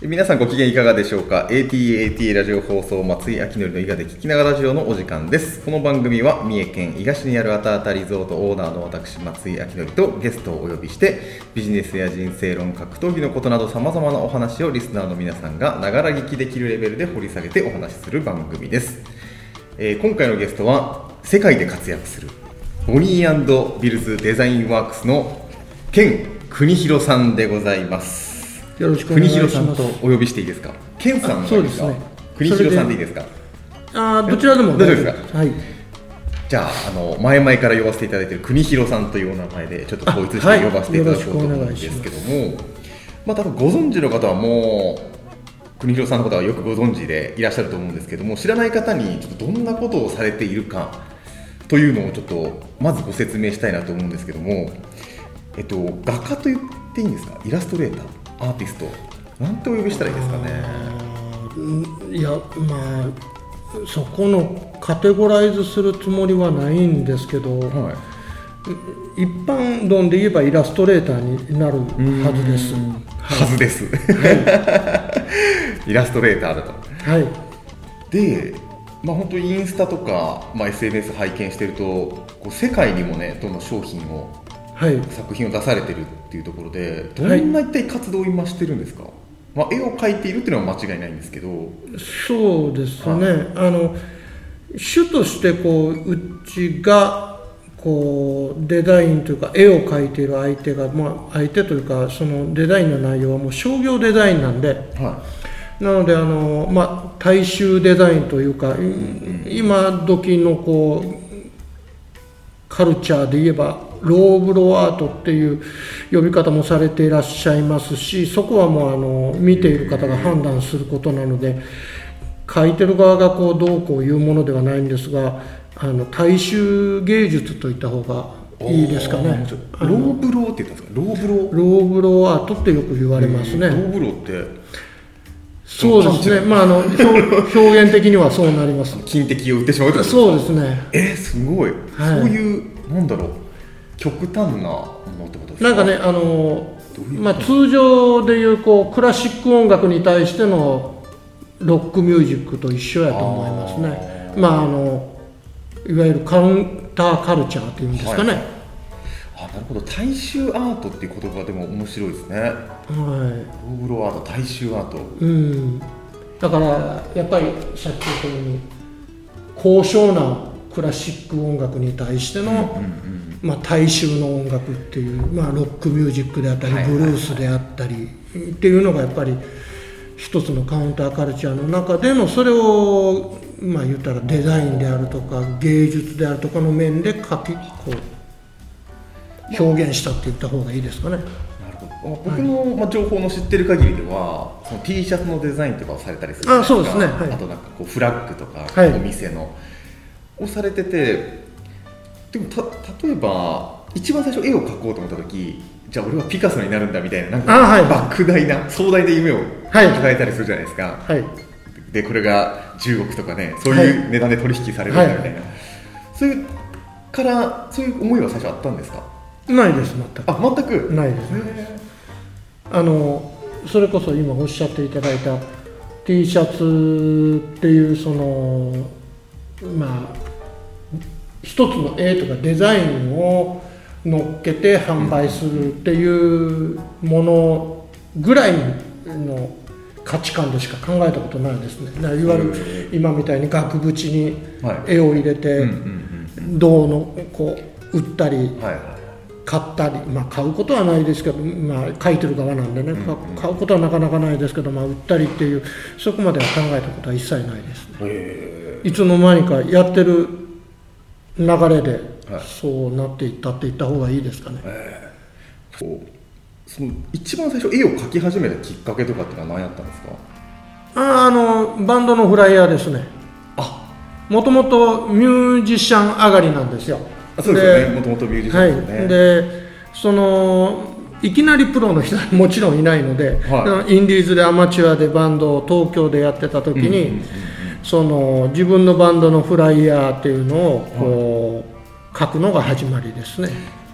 皆さんご機嫌いかがでしょうか？ATAT ラジオ放送松井明則の伊賀で聞きながらラジオのお時間です。この番組は三重県伊賀市にあるあたあたリゾートオーナーの私松井明則とゲストをお呼びしてビジネスや人生論格闘技のことなどさまざまなお話をリスナーの皆さんがながら聞きできるレベルで掘り下げてお話しする番組です、えー今回のゲストは世界で活躍するボニービルズデザインワークスのケン国広さんでございます。よろしくお願国いします。広さんとお呼びしていいですか？ケンさんあそうですね。国広さんでいいですか？あーどちらでも大丈夫です。かはい。じゃああの前々から呼ばせていただいている国広さんというお名前でちょっと統一して呼ばせていただこうと思うんですけども、まあ多分ご存知の方はもう国広さんのことはよくご存知でいらっしゃると思うんですけども知らない方にちょっとどんなことをされているかというのをちょっとまずご説明したいなと思うんですけども、えっと画家と言っていいんですか？イラストレーターアーティストなんてお呼びしたらいいですかね？うんいやまあそこのカテゴライズするつもりはないんですけど、はい。一般論で言えばイラストレーターになるはずです。はずです、イラストレーターだと。はい。でまあ本当インスタとか、まあ、SNS 拝見してるとこう世界にもねどんどん商品をはい作品を出されてるっていうところでどんな一体活動を今してるんですか、まあ、絵を描いているっていうのは間違いないんですけど。そうですね、あの主としてこううちがこうデザインというか絵を描いている相手が、まあ、相手というかそのデザインの内容はもう商業デザインなんで。はなのであの、まあ、大衆デザインというか、い今時のこうカルチャーで言えばローブロアートっていう呼び方もされていらっしゃいますしそこはもうあの見ている方が判断することなので書いてる側がこうどうこう言うものではないんですがあの大衆芸術といった方がいいですかね。ローブローって言ったんですか？ローブロー？ローブロアートってよく言われますね、ローブローって？そうですね、まあ、あの表表現的にはそうなります。金敵を売ってしまうとそうですね、えすごい、はい。そういうなんだろう極端なものってことですか？なんかね、あのまあ、通常でいうこうクラシック音楽に対してのロックミュージックと一緒やと思いますね、まあ、あのいわゆるカウンターカルチャーというんですかね、はい。あなるほど。大衆アートっていう言葉でも面白いですね。ローブローアート大衆アート。うん、だからやっぱりさっき言ったように高尚なクラシック音楽に対しての、まあ、大衆の音楽っていう、まあ、ロックミュージックであったり、ブルースであったりっていうのがやっぱり一つのカウンターカルチャーの中でのそれをまあ言ったらデザインであるとか芸術であるとかの面で書きこう表現したって言った方がいいですかね。なるほど。僕の、まあ、情報の知ってる限りではその T シャツのデザインとかをされたりするじゃないあそうですね。はい。あとなんかこうフラッグとか、はい。お店のをされててでもた例えば一番最初絵を描こうと思った時じゃあ俺はピカソになるんだみたいななんかあはい。莫大な壮大な夢をはい。抱えたりするじゃないですか、はい。でこれが10億とかねそういう値段で取引されるんだみたい。な、そういうからそういう思いは最初あったんですか？ないです全く。あ全く？ないです。ねあのそれこそ今おっしゃっていただいた T シャツっていうそのまあ一つの絵とかデザインを乗っけて販売するっていうものぐらいの価値観でしか考えたことないですね。だからいわゆる今みたいに額縁にはい。絵を入れて銅のこう売ったり買ったり、まあ、買うことはないですけど、まあ、書いてる側なんでね、か買うことはなかなかないですけど、まあ、売ったりっていうそこまでは考えたことは一切ないですね。へいつの間にかやってる流れで、はい。そうなっていったって言った方がいいですかね、えそう。その一番最初絵を描き始めたきっかけとかっていうのは何やったんですか？ああのバンドのフライヤーですね。あ。もともとミュージシャン上がりなんですよ。あそうですよね。もともとミュージシャンですよね、はい、でそのいきなりプロの人はもちろんいないので、はインディーズでアマチュアでバンドを東京でやってた時に、うんうんうんその自分のバンドのフライヤーっていうのをこう、書くのが始まりですね。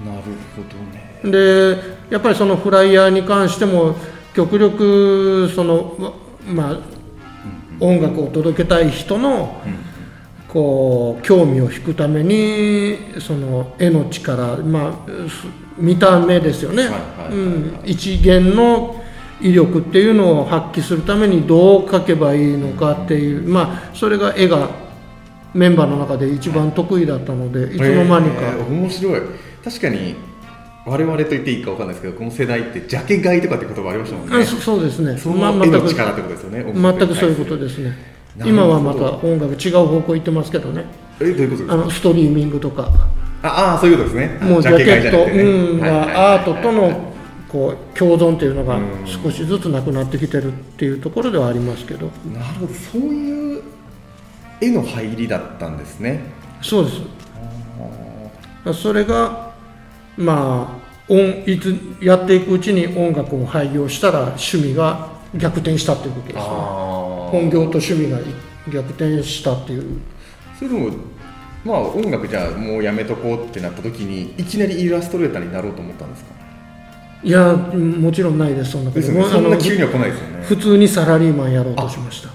なるほどねでやっぱりそのフライヤーに関しても極力そのまあ音楽を届けたい人のこう興味を引くためにその絵の力まあ見た目ですよね、うん、一元の威力っていうのを発揮するためにどう描けばいいのかっていうまあそれが絵がメンバーの中で一番得意だったのでいつの間にか、えー面白い。確かに我々と言っていいかわかんないですけどこの世代ってジャケ買いとかって言葉ありましたもんね。あそそうですね。そのまあ絵の全く力ってことですよね全くそういうことですね。今はまた音楽違う方向行ってますけどね。えどういうことですか？あのストリーミングとか。ああそういうことですね。もうジャケット、うんはいはいはいがアートとのこう共存っていうのがうん。少しずつなくなってきてるっていうところではありますけど。なるほどそういう絵の入りだったんですね。そうです。それがまあ音いつやっていくうちに音楽を廃業したら趣味が逆転したっていうことですね。あ本業と趣味が逆転したっていう。それでもまあ音楽じゃあもうやめとこうってなった時にいきなりイラストレーターになろうと思ったんですか？いやもちろんないですそんなこと。ですよね。そんな急には来ないですよね。普通にサラリーマンやろうとしました。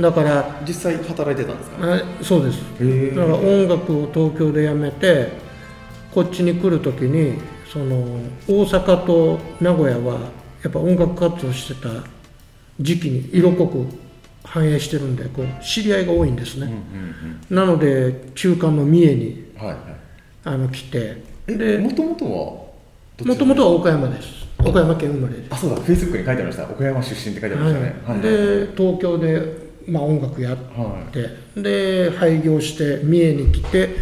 だから実際働いてたんですか？あそうです。へだから音楽を東京でやめてこっちに来る時にその大阪と名古屋はやっぱ音楽活動してた時期に色濃く反映してるんでこう知り合いが多いんですね、なので中間の三重にはいはい。あの来て。えでもともとは？もともとは岡山です。岡山県生まれです。あそうだ。フェイスブックに書いてありました。岡山出身って書いてありましたね。はい。はい。で東京で、まあ、音楽やっはてで廃業して三重に来て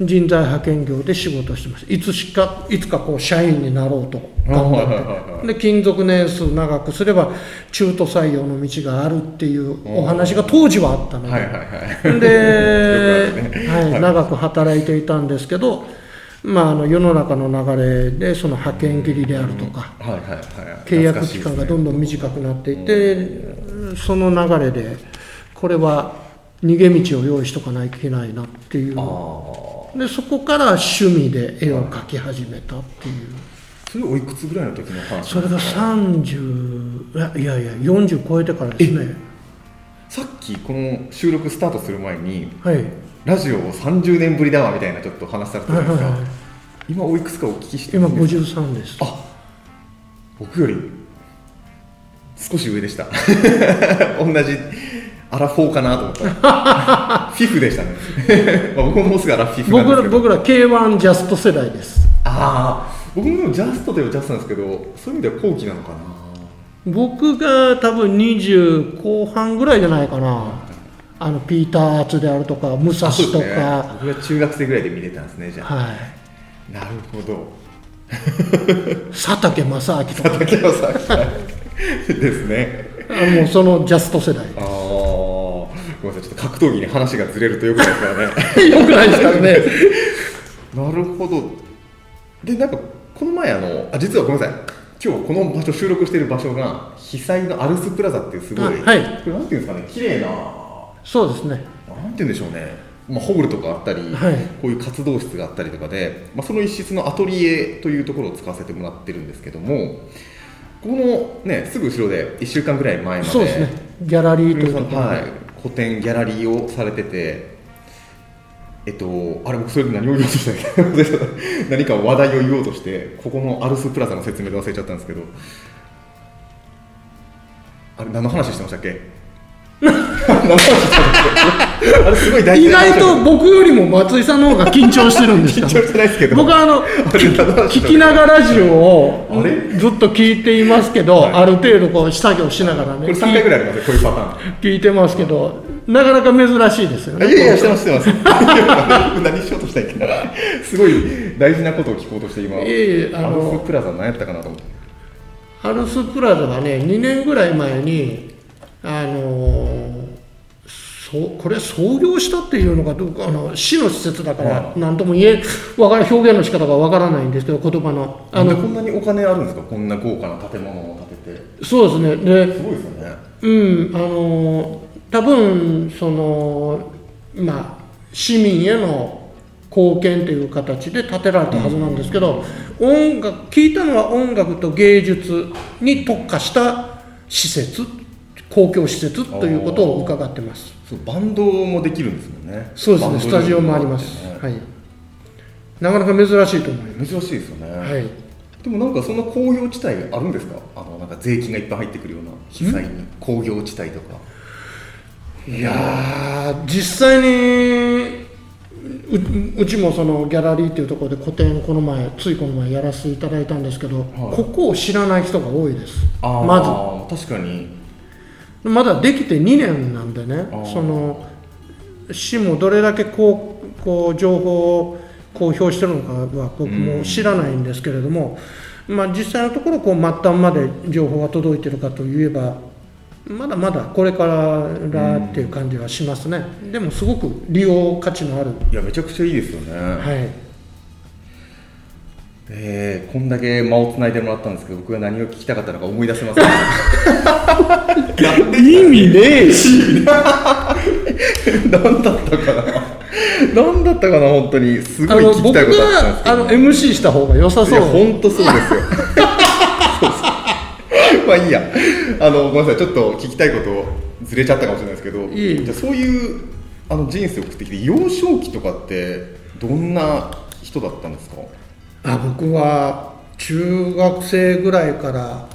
人材派遣業で仕事をしてますいつしかいつかこう社員になろうと頑張って、で勤続年数長くすれば中途採用の道があるっていうお話が当時はあったので、はいはいはい。で、長く働いていたんですけど、まあ、あの世の中の流れでその派遣切りであるとか、はいはいはい。契約期間がどんどん短くなっていって、その流れでこれは逃げ道を用意しとかないといけないなっていう。でそこから趣味で絵を描き始めたっていう。それおいくつぐらいの時の話？それが30いやいやいや40超えてからですね。さっきこの収録スタートする前にはいラジオを30年ぶりだわみたいなちょっと話されてたじゃないですか、はいはいはい。今おいくつかお聞きして今いいですか？53です。あ僕より少し上でした。同じアラフォーかなと思った。らフィフでしたね。まあ僕ももうすぐアラフィフ僕ら僕ら K1 ジャスト世代です。ああ僕もジャストといえばジャストなんですけどそういう意味では後期なのかな？僕が多分20後半ぐらいじゃないかなあのピーター・アーツであるとか武蔵とか、僕が中学生ぐらいで見れたんですねじゃあ、はい。なるほど。佐竹正明とか。竹野さんですね。あもうそのジャスト世代。ああごめんなさいちょっと格闘技に話がずれるとよくないですからね。よくないですからね。なるほど。でなんかこの前あのあ実はごめんなさい。今日この場所収録している場所が被災のアルスプラザっていうすごい、あはい。これなんていうんですかね。綺麗なそうですね。なんて言うんでしょうね、まあ、ホールとかあったり、はい。こういう活動室があったりとかで、まあ、その一室のアトリエというところを使わせてもらってるんですけどもこのねすぐ後ろで1週間ぐらい前までそうですね。ギャラリーというところはい、個展ギャラリーをされててえっと、あれ僕それで何を言おうとしたっけ？何か話題を言おうとしてここのアルスプラザの説明で忘れちゃったんですけど。あれ何の話してましたっけ？あれすごい大意事な話外と僕よりも松井さんの方が緊張してるんです緊か張してないですけど。僕はあの聞きながらラジオをあれずっと聞いていますけど、はい。ある程度こう作業しながらこれね3回ぐらいありますよこういうパターン。聞いてますけどなかなか珍しいですよね。あいやいやしてますしてます。何 しようとしたっけなすごい大事なことを聞こうとして今。いえいえあのアルスプラザ何やったかなと思って。アルスプラザがね2年ぐらい前にあのそうこれ創業したっていうのかどうかあの市の施設だから何とも言えわから表現の仕方がわからないんですけど言葉の。あのこんなにお金あるんですか？こんな豪華な建物を建てて。そうですね。ですごいですよね。うんあの多分そのまあ市民への貢献という形で建てられたはずなんですけど、音楽聞いたのは音楽と芸術に特化した施設公共施設ということを伺ってます。そうバンドもできるんですもんね。そうですねスタジオもあります、ねはい、なかなか珍しいと思いま珍しいですよね、す、はい、でもなんかそんな工業地帯あるんですか？あのなんか税金がいっぱい入ってくるような被災に。工業地帯とか。いやー実際にううちもそのギャラリーっていうところで個展をこの前ついこの前やらせていただいたんですけど、ここを知らない人が多いです。ままず。確かに。ずまだできて2年なんでね。その市もどれだけこうこう情報を公表してるのかは僕も知らないんですけれども、まあ、実際のところこう末端まで情報が届いてるかといえばまだまだこれからだっていう感じはしますね、でもすごく利用価値のある、いやめちゃくちゃいいですよね、はい、えーこんだけ間をつないでもらったんですけど僕が何を聞きたかったのか思い出せません。意味ねえし。何だったかな？何だったかな？本当にすごい聞きたいことあったんですけど。があの MC した方が良さそう。本当そうですよ。まあいいや。あのごめんなさい。ちょっと聞きたいことずれちゃったかもしれないですけどじゃあそういうあの人生を送ってきて幼少期とかってどんな人だったんですか？あ僕は中学生ぐらいから、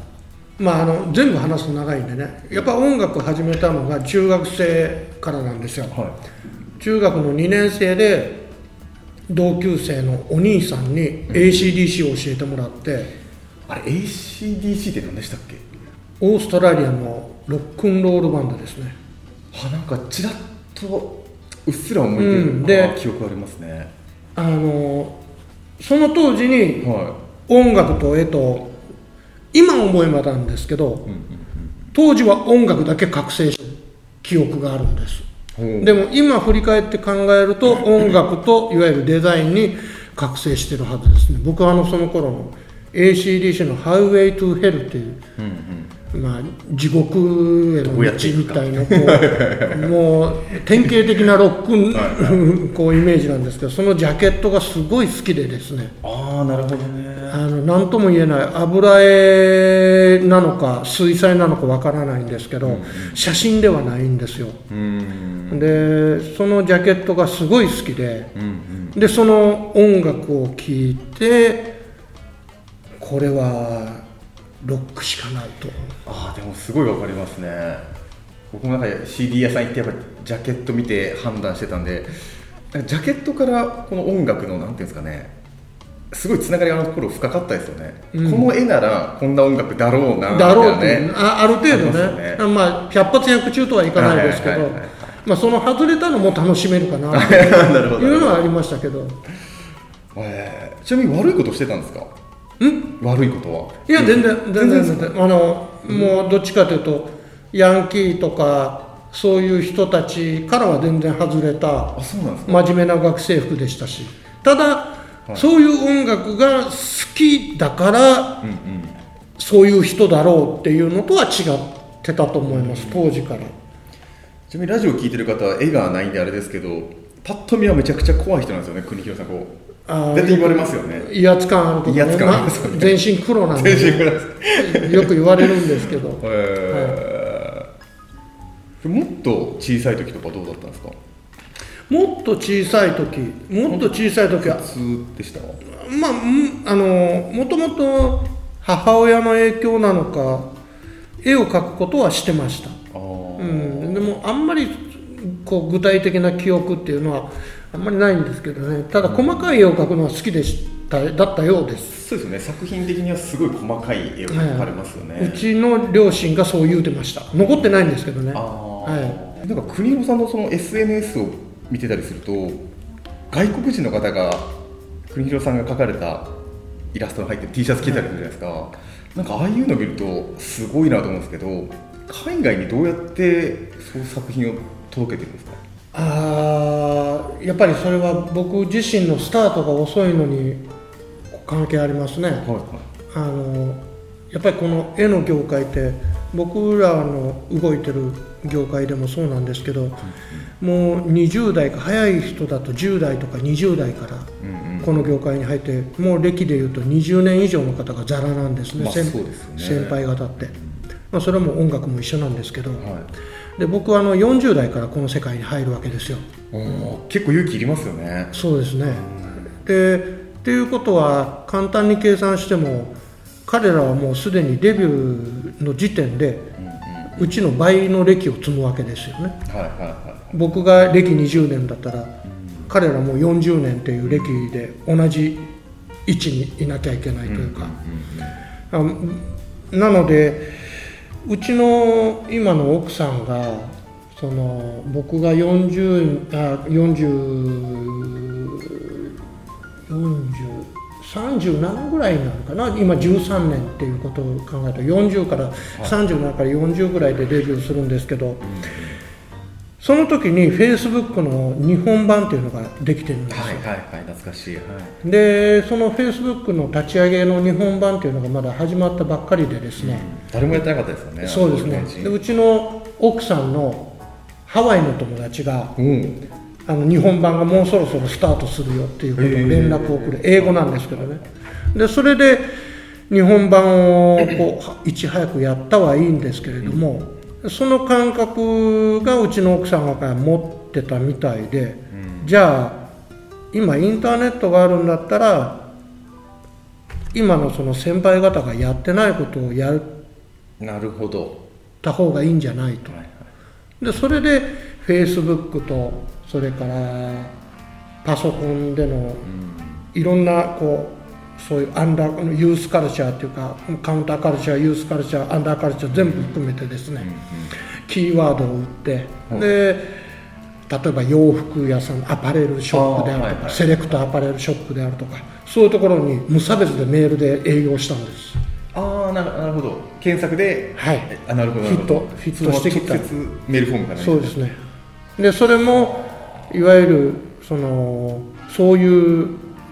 まあ、あの全部話すと長いんでね。やっぱ音楽始めたのが中学生からなんですよ。は中学の2年生で同級生のお兄さんに ACDC を教えてもらって。あれ ACDC って何でしたっけ？オーストラリアのロックンロールバンドですね。あなんかちらっとうっすら思い出る、うん。であ記憶ありますね。あのその当時には音楽と絵と今思えばなんですけど当時は音楽だけ覚醒した記憶があるんです。でも今振り返って考えると音楽といわゆるデザインに覚醒してるはずですね。僕はあのその頃の ACDC の「Highway to Hell」っていう、まあ、地獄への道みたいなこうもう典型的なロックはこうイメージなんですけどそのジャケットがすごい好きでですね。ああなるほどね。あの何とも言えない油絵なのか水彩なのかわからないんですけど、写真ではないんですよ。うんでそのジャケットがすごい好きででその音楽を聴いてこれはロックしかないと。ああでもすごいわかりますね。僕もなんか CD 屋さん行ってやっぱジャケット見て判断してたんでジャケットからこの音楽のなんていうんですかねすごいつながりがあの頃深かったですよね、うん。この絵ならこんな音楽だろうなだろうね。あある程度ありますよね。ねまあ百発百中とはいかないですけどまあその外れたのも楽しめるかな というのはありましたけど。えーちなみに悪いことしてたんですか？ん？悪いことは？いや全然全然全然。あのもうどっちかというとヤンキーとかそういう人たちからは全然外れたあそうなんですか？真面目な学生服でしたし。ただ、い。そういう音楽が好きだからうんうん。そういう人だろうっていうのとは違ってたと思います当時から。ちなみにラジオ聞いてる方は絵がないんであれですけどパッと見はめちゃくちゃ怖い人なんですよね国広さんこう絶対言われますよね。威圧感あるとね。ま全身黒なんで全身黒。ですよく言われるんですけど。えー。もっと小さい時とかどうだったんですか？もっと小さい時。もっと小さい時は普通でした？まあうんあのもともと母親の影響なのか絵を描くことはしてました、うん、でもあんまりこう具体的な記憶っていうのはあんまりないんですけどね。ただ細かい絵を描くのは好きでしただったようです、そうですよね。作品的にはすごい細かい絵を描かれますよね、うちの両親がそう言うてました。残ってないんですけどね。あはーなんか国広さんのその SNS を見てたりすると外国人の方が国広さんが描かれたイラストの入ってる T シャツ着てたりするじゃないですか、なんかああいうの見るとすごいなと思うんですけど海外にどうやってそういう作品を届けてるんですか？あーやっぱりそれは僕自身のスタートが遅いのに関係ありますね。はいはい。あのやっぱりこの絵の業界って僕らの動いてる業界でもそうなんですけど、もう20代か早い人だと10代とか20代からうんうん。この業界に入ってもう歴でいうと20年以上の方がザラなんですね,まあ先、ね。先輩方って、まあ、それも音楽も一緒なんですけど、はいで僕はあの40代からこの世界に入るわけですよ。結構勇気いりますよね。そうですね。でっていうことは簡単に計算しても彼らはもうすでにデビューの時点でうんうん。うちの倍の歴を積むわけですよね。はいはいは僕が歴20年だったら彼らも40年っていう歴で同じ位置にいなきゃいけないいというか、うんうん。あなのでうちの今の奥さんがその僕が40あ40 40 37ぐらいなのかな？今13年っていうことを考えたら40から37から40ぐらいでデビューするんですけど、その時にフェイスブックの日本版っていうのができてるんですよ、はいはいはい懐かしいはい。でそのフェイスブックの立ち上げの日本版っていうのがまだ始まったばっかりでですね、誰もやってなかったですよね。そうですね。でうちの奥さんのハワイの友達がうん。あの日本版がもうそろそろスタートするよっていうことを連絡をくれ、英語なんですけどね。でそれで日本版をこうはいち早くやったはいいんですけれども、その感覚がうちの奥さんが持ってたみたいで、じゃあ今インターネットがあるんだったら今のその先輩方がやってないことをやっなるほど。た方がいいんじゃないと。はいはい。でそれでフェイスブックとそれからパソコンでのいろんなこうそういうアンダーユースカルチャーっていうかカウンターカルチャーユースカルチャーアンダーカルチャー全部含めてですね、キーワードを打って、はいで例えば洋服屋さんアパレルショップであるとか、セレクトアパレルショップであるとかそういうところに無差別でメールで営業したんです。ああななるほど。検索ではい。えあなるほどフィットフィットしてきた。メールフォームからそうですね。でそれもいわゆるそのそういう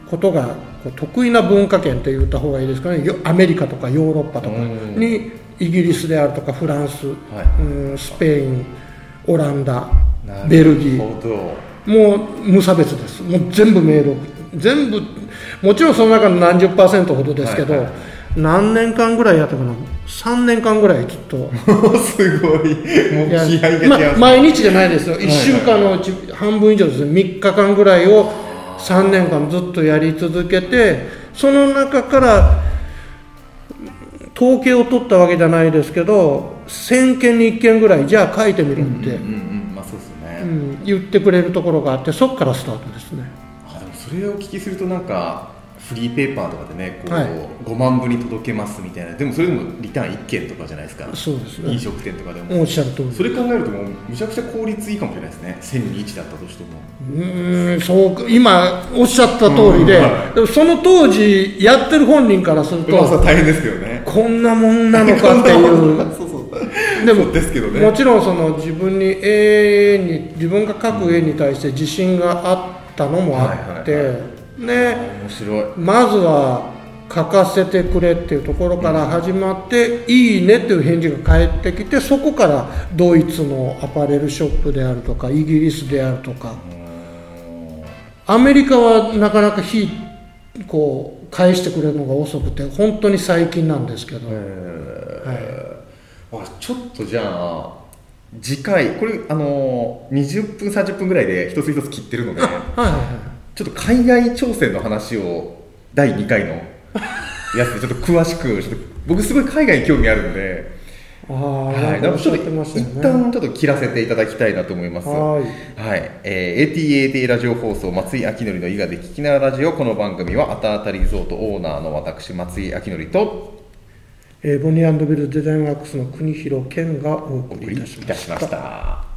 ことが得意な文化圏って言った方がいいですかね。よアメリカとかヨーロッパとかうん。にイギリスであるとかフランス、はい。うんスペインオランダなベルギー。もう無差別です。もう全部メールを全部もちろんその中の何十パーセントほどですけど、はいはい。何年間ぐらいやったかな。3年間ぐらいずっと。すごい。もう気合がま毎日じゃないですよ、い1週間のうち半分以上ですね、3日間ぐらいを3年間ずっとやり続けて、その中から統計を取ったわけじゃないですけど、1000件に1件ぐらい、じゃあ書いてみるって、言ってくれるところがあって、そこからスタートですね。あでもそれをお聞きするとなんかフリーペーパーとかでねこう、はい。5万部に届けますみたいなでもそれでもリターン1件とかじゃないですか。そうですね。飲食店とかでも。おっしゃる通り。それ考えるともうむちゃくちゃ効率いいかもしれないですね。1000に1だったとしても。うーんそう今おっしゃった通りで、うんはい。でもその当時やってる本人からすると、大変ですけどね。こんなもんなのかっていう。そうそう。でもですけどね。もちろんその自分に絵に自分が描く絵に対して自信があったのもあって、はいはね。面白いまずは書かせてくれっていうところから始まって「いいね」っていう返事が返ってきてそこからドイツのアパレルショップであるとかイギリスであるとか。アメリカはなかなか非こう返してくれるのが遅くて本当に最近なんですけど、あちょっとじゃあ次回これあの20分30分ぐらいで一つ一つ切ってるので。はいはいはいちょっと海外挑戦の話を第2回のやつでちょっと詳しくちょっと僕すごい海外に興味あるんで、ああ、はい、なっね一旦ちょっと切らせていただきたいなと思います。はいはい、えー、ATAT ラジオ放送松井明則の伊賀で聞きながらラジオこの番組はあたあたリゾートオーナーの私松井明則とえーボニービルデザインワークスの国広健がおお送りいたしました。